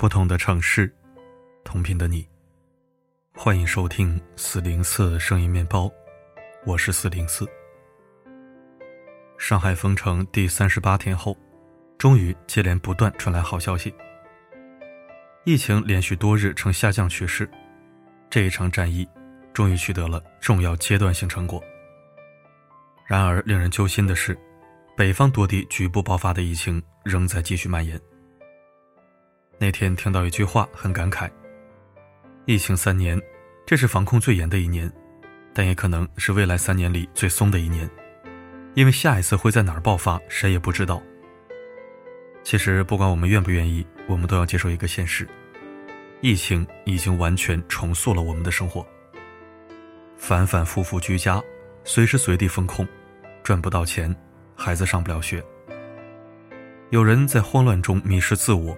不同的城市，同频的你，欢迎收听四零四声音面包，我是四零四。上海封城第三十八天后，终于接连不断传来好消息，疫情连续多日呈下降趋势，这一场战役终于取得了重要阶段性成果。然而，令人揪心的是，北方多地局部爆发的疫情仍在继续蔓延。那天听到一句话，很感慨。疫情三年，这是防控最严的一年，但也可能是未来三年里最松的一年，因为下一次会在哪儿爆发，谁也不知道。其实，不管我们愿不愿意，我们都要接受一个现实：疫情已经完全重塑了我们的生活。反反复复居家，随时随地封控，赚不到钱，孩子上不了学，有人在慌乱中迷失自我。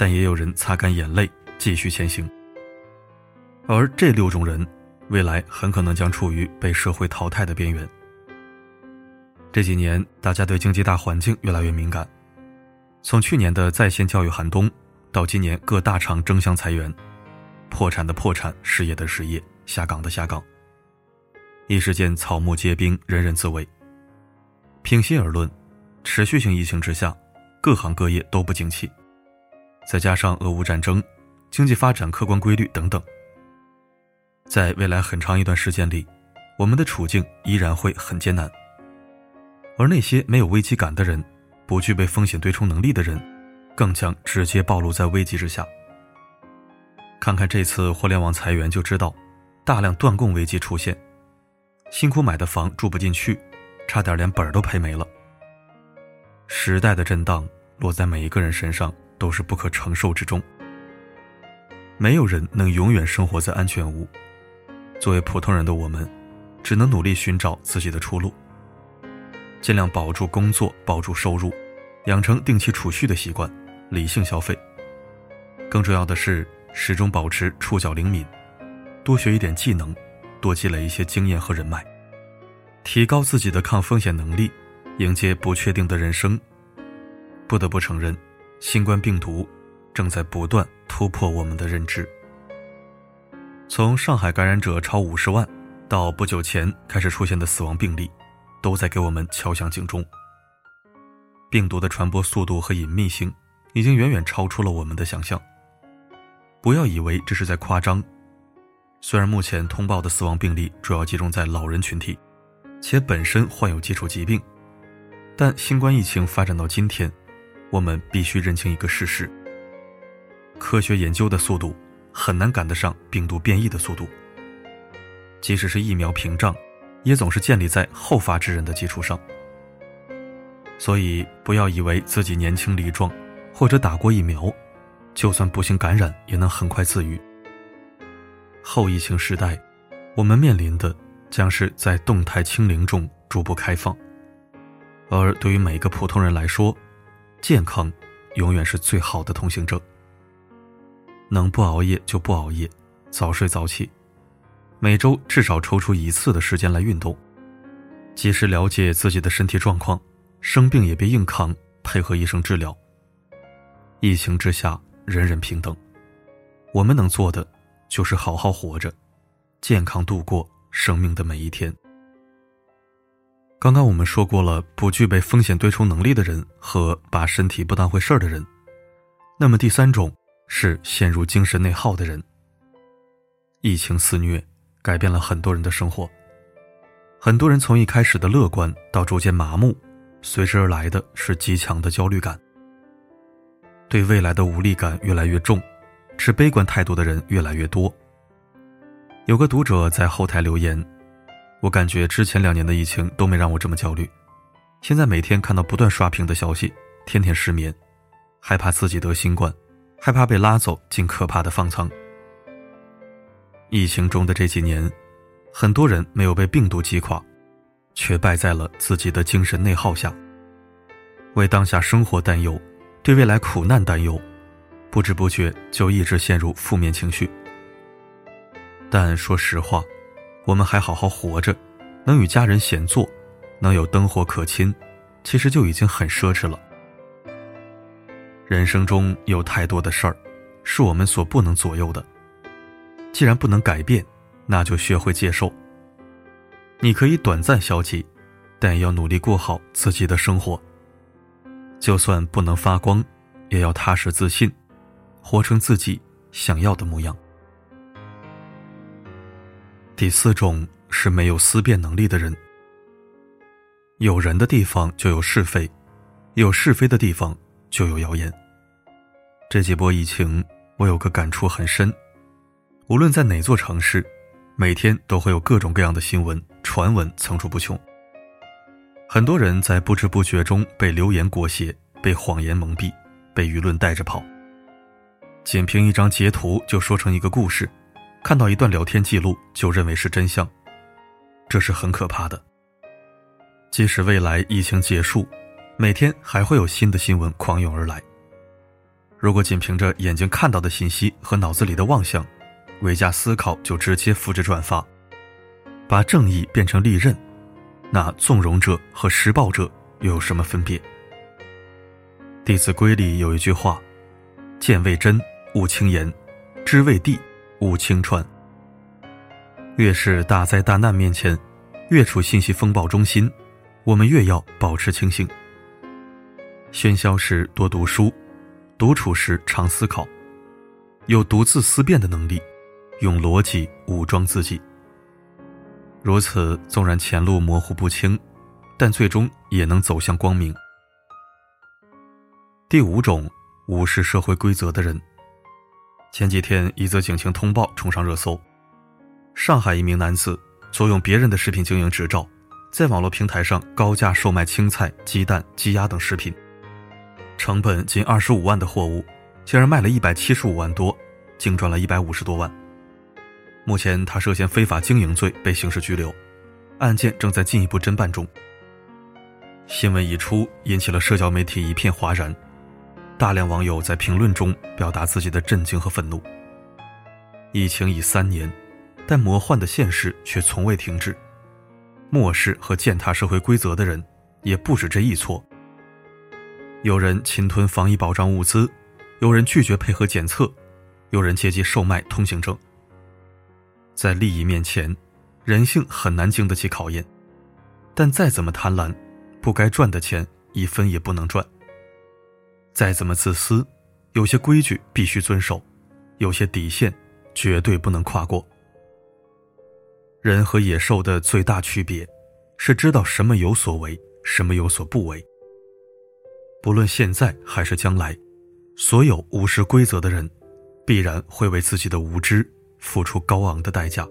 但也有人擦干眼泪继续前行，而这六种人，未来很可能将处于被社会淘汰的边缘。这几年，大家对经济大环境越来越敏感，从去年的在线教育寒冬，到今年各大厂争相裁员，破产的破产，失业的失业，下岗的下岗，一时间草木皆兵，人人自危。平心而论，持续性疫情之下，各行各业都不景气。再加上俄乌战争、经济发展客观规律等等，在未来很长一段时间里，我们的处境依然会很艰难。而那些没有危机感的人、不具备风险对冲能力的人，更将直接暴露在危机之下。看看这次互联网裁员就知道，大量断供危机出现，辛苦买的房住不进去，差点连本儿都赔没了。时代的震荡落在每一个人身上。都是不可承受之重。没有人能永远生活在安全屋。作为普通人的我们，只能努力寻找自己的出路，尽量保住工作，保住收入，养成定期储蓄的习惯，理性消费。更重要的是，始终保持触角灵敏，多学一点技能，多积累一些经验和人脉，提高自己的抗风险能力，迎接不确定的人生。不得不承认。新冠病毒正在不断突破我们的认知。从上海感染者超五十万，到不久前开始出现的死亡病例，都在给我们敲响警钟。病毒的传播速度和隐秘性已经远远超出了我们的想象。不要以为这是在夸张。虽然目前通报的死亡病例主要集中在老人群体，且本身患有基础疾病，但新冠疫情发展到今天。我们必须认清一个事实：科学研究的速度很难赶得上病毒变异的速度。即使是疫苗屏障，也总是建立在后发制人的基础上。所以，不要以为自己年轻力壮，或者打过疫苗，就算不幸感染也能很快自愈。后疫情时代，我们面临的将是在动态清零中逐步开放，而对于每一个普通人来说，健康，永远是最好的通行证。能不熬夜就不熬夜，早睡早起，每周至少抽出一次的时间来运动，及时了解自己的身体状况，生病也别硬扛，配合医生治疗。疫情之下，人人平等，我们能做的就是好好活着，健康度过生命的每一天。刚刚我们说过了，不具备风险对冲能力的人和把身体不当回事儿的人。那么第三种是陷入精神内耗的人。疫情肆虐，改变了很多人的生活。很多人从一开始的乐观到逐渐麻木，随之而来的是极强的焦虑感。对未来的无力感越来越重，持悲观态度的人越来越多。有个读者在后台留言。我感觉之前两年的疫情都没让我这么焦虑，现在每天看到不断刷屏的消息，天天失眠，害怕自己得新冠，害怕被拉走进可怕的方舱。疫情中的这几年，很多人没有被病毒击垮，却败在了自己的精神内耗下，为当下生活担忧，对未来苦难担忧，不知不觉就一直陷入负面情绪。但说实话。我们还好好活着，能与家人闲坐，能有灯火可亲，其实就已经很奢侈了。人生中有太多的事儿，是我们所不能左右的。既然不能改变，那就学会接受。你可以短暂消极，但也要努力过好自己的生活。就算不能发光，也要踏实自信，活成自己想要的模样。第四种是没有思辨能力的人。有人的地方就有是非，有是非的地方就有谣言。这几波疫情，我有个感触很深。无论在哪座城市，每天都会有各种各样的新闻传闻层出不穷。很多人在不知不觉中被流言裹挟，被谎言蒙蔽，被舆论带着跑。仅凭一张截图就说成一个故事，看到一段聊天记录就认为是真相，这是很可怕的。即使未来疫情结束，每天还会有新的新闻狂涌而来。如果仅凭着眼睛看到的信息和脑子里的妄想，未加思考就直接复制转发，把正义变成利刃，那纵容者和施暴者又有什么分别？《弟子规》里有一句话：“见未真，勿轻言；知未地，勿轻传。”越是大灾大难面前，越处信息风暴中心。我们越要保持清醒。喧嚣时多读书，独处时常思考，有独自思辨的能力，用逻辑武装自己。如此，纵然前路模糊不清，但最终也能走向光明。第五种，无视社会规则的人。前几天，一则警情通报冲上热搜：上海一名男子租用别人的食品经营执照。在网络平台上高价售卖青菜、鸡蛋、鸡鸭等食品，成本近二十五万的货物，竟然卖了一百七十五万多，净赚了一百五十多万。目前他涉嫌非法经营罪被刑事拘留，案件正在进一步侦办中。新闻一出，引起了社交媒体一片哗然，大量网友在评论中表达自己的震惊和愤怒。疫情已三年，但魔幻的现实却从未停止。漠视和践踏社会规则的人，也不止这一撮。有人侵吞防疫保障物资，有人拒绝配合检测，有人借机售卖通行证。在利益面前，人性很难经得起考验。但再怎么贪婪，不该赚的钱一分也不能赚。再怎么自私，有些规矩必须遵守，有些底线绝对不能跨过。人和野兽的最大区别，是知道什么有所为，什么有所不为。不论现在还是将来，所有无视规则的人，必然会为自己的无知付出高昂的代价。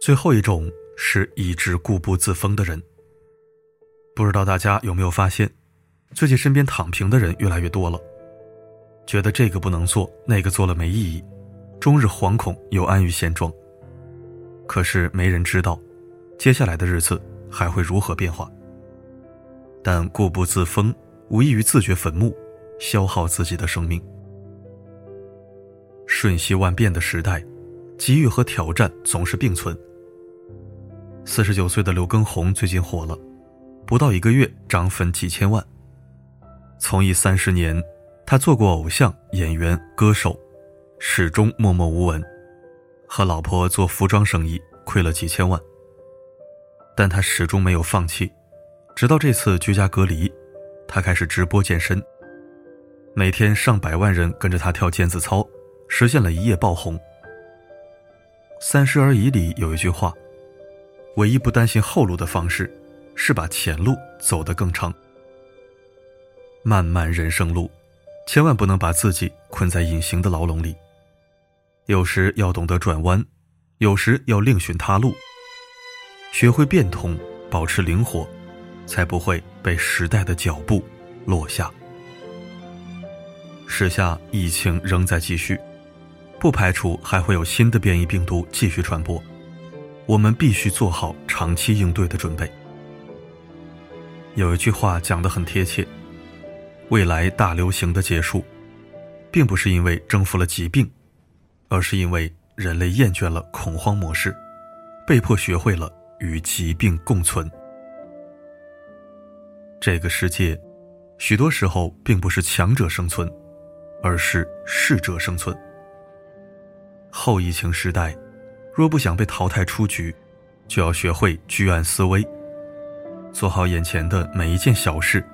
最后一种是意志固步自封的人。不知道大家有没有发现，最近身边躺平的人越来越多了，觉得这个不能做，那个做了没意义。终日惶恐又安于现状，可是没人知道，接下来的日子还会如何变化。但固步自封无异于自掘坟墓，消耗自己的生命。瞬息万变的时代，机遇和挑战总是并存。四十九岁的刘畊宏最近火了，不到一个月涨粉几千万。从艺三十年，他做过偶像、演员、歌手。始终默默无闻，和老婆做服装生意亏了几千万。但他始终没有放弃，直到这次居家隔离，他开始直播健身，每天上百万人跟着他跳毽子操，实现了一夜爆红。《三十而已》里有一句话：“唯一不担心后路的方式，是把前路走得更长。”漫漫人生路，千万不能把自己困在隐形的牢笼里。有时要懂得转弯，有时要另寻他路。学会变通，保持灵活，才不会被时代的脚步落下。时下疫情仍在继续，不排除还会有新的变异病毒继续传播，我们必须做好长期应对的准备。有一句话讲得很贴切：未来大流行的结束，并不是因为征服了疾病。而是因为人类厌倦了恐慌模式，被迫学会了与疾病共存。这个世界，许多时候并不是强者生存，而是适者生存。后疫情时代，若不想被淘汰出局，就要学会居安思危，做好眼前的每一件小事，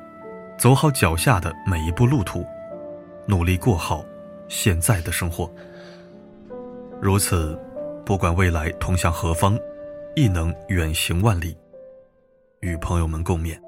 走好脚下的每一步路途，努力过好现在的生活。如此，不管未来通向何方，亦能远行万里，与朋友们共勉。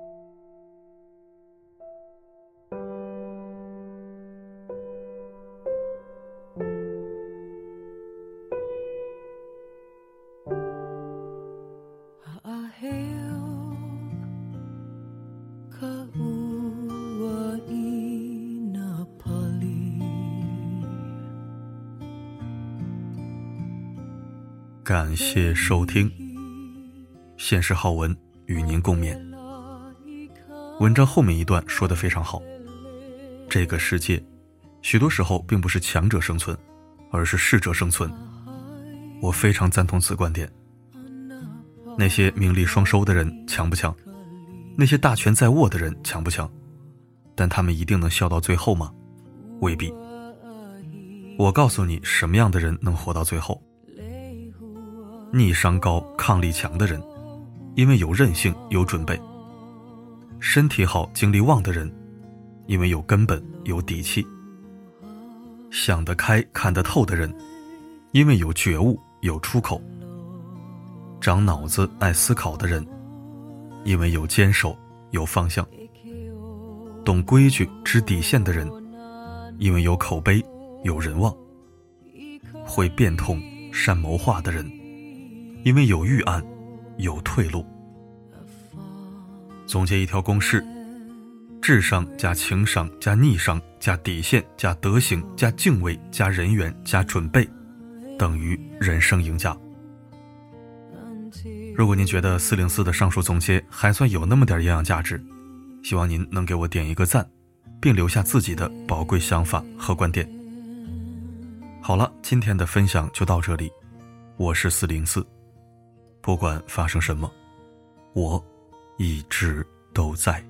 感谢收听，现实好文与您共勉。文章后面一段说的非常好，这个世界，许多时候并不是强者生存，而是适者生存。我非常赞同此观点。那些名利双收的人强不强？那些大权在握的人强不强？但他们一定能笑到最后吗？未必。我告诉你，什么样的人能活到最后？逆商高、抗力强的人，因为有韧性、有准备；身体好、精力旺的人，因为有根本、有底气；想得开、看得透的人，因为有觉悟、有出口；长脑子、爱思考的人，因为有坚守、有方向；懂规矩、知底线的人，因为有口碑、有人望；会变通、善谋划的人。因为有预案，有退路。总结一条公式：智商加情商加逆商加底线加德行加敬畏加人缘加准备，等于人生赢家。如果您觉得四零四的上述总结还算有那么点营养价值，希望您能给我点一个赞，并留下自己的宝贵想法和观点。好了，今天的分享就到这里，我是四零四。不管发生什么，我一直都在。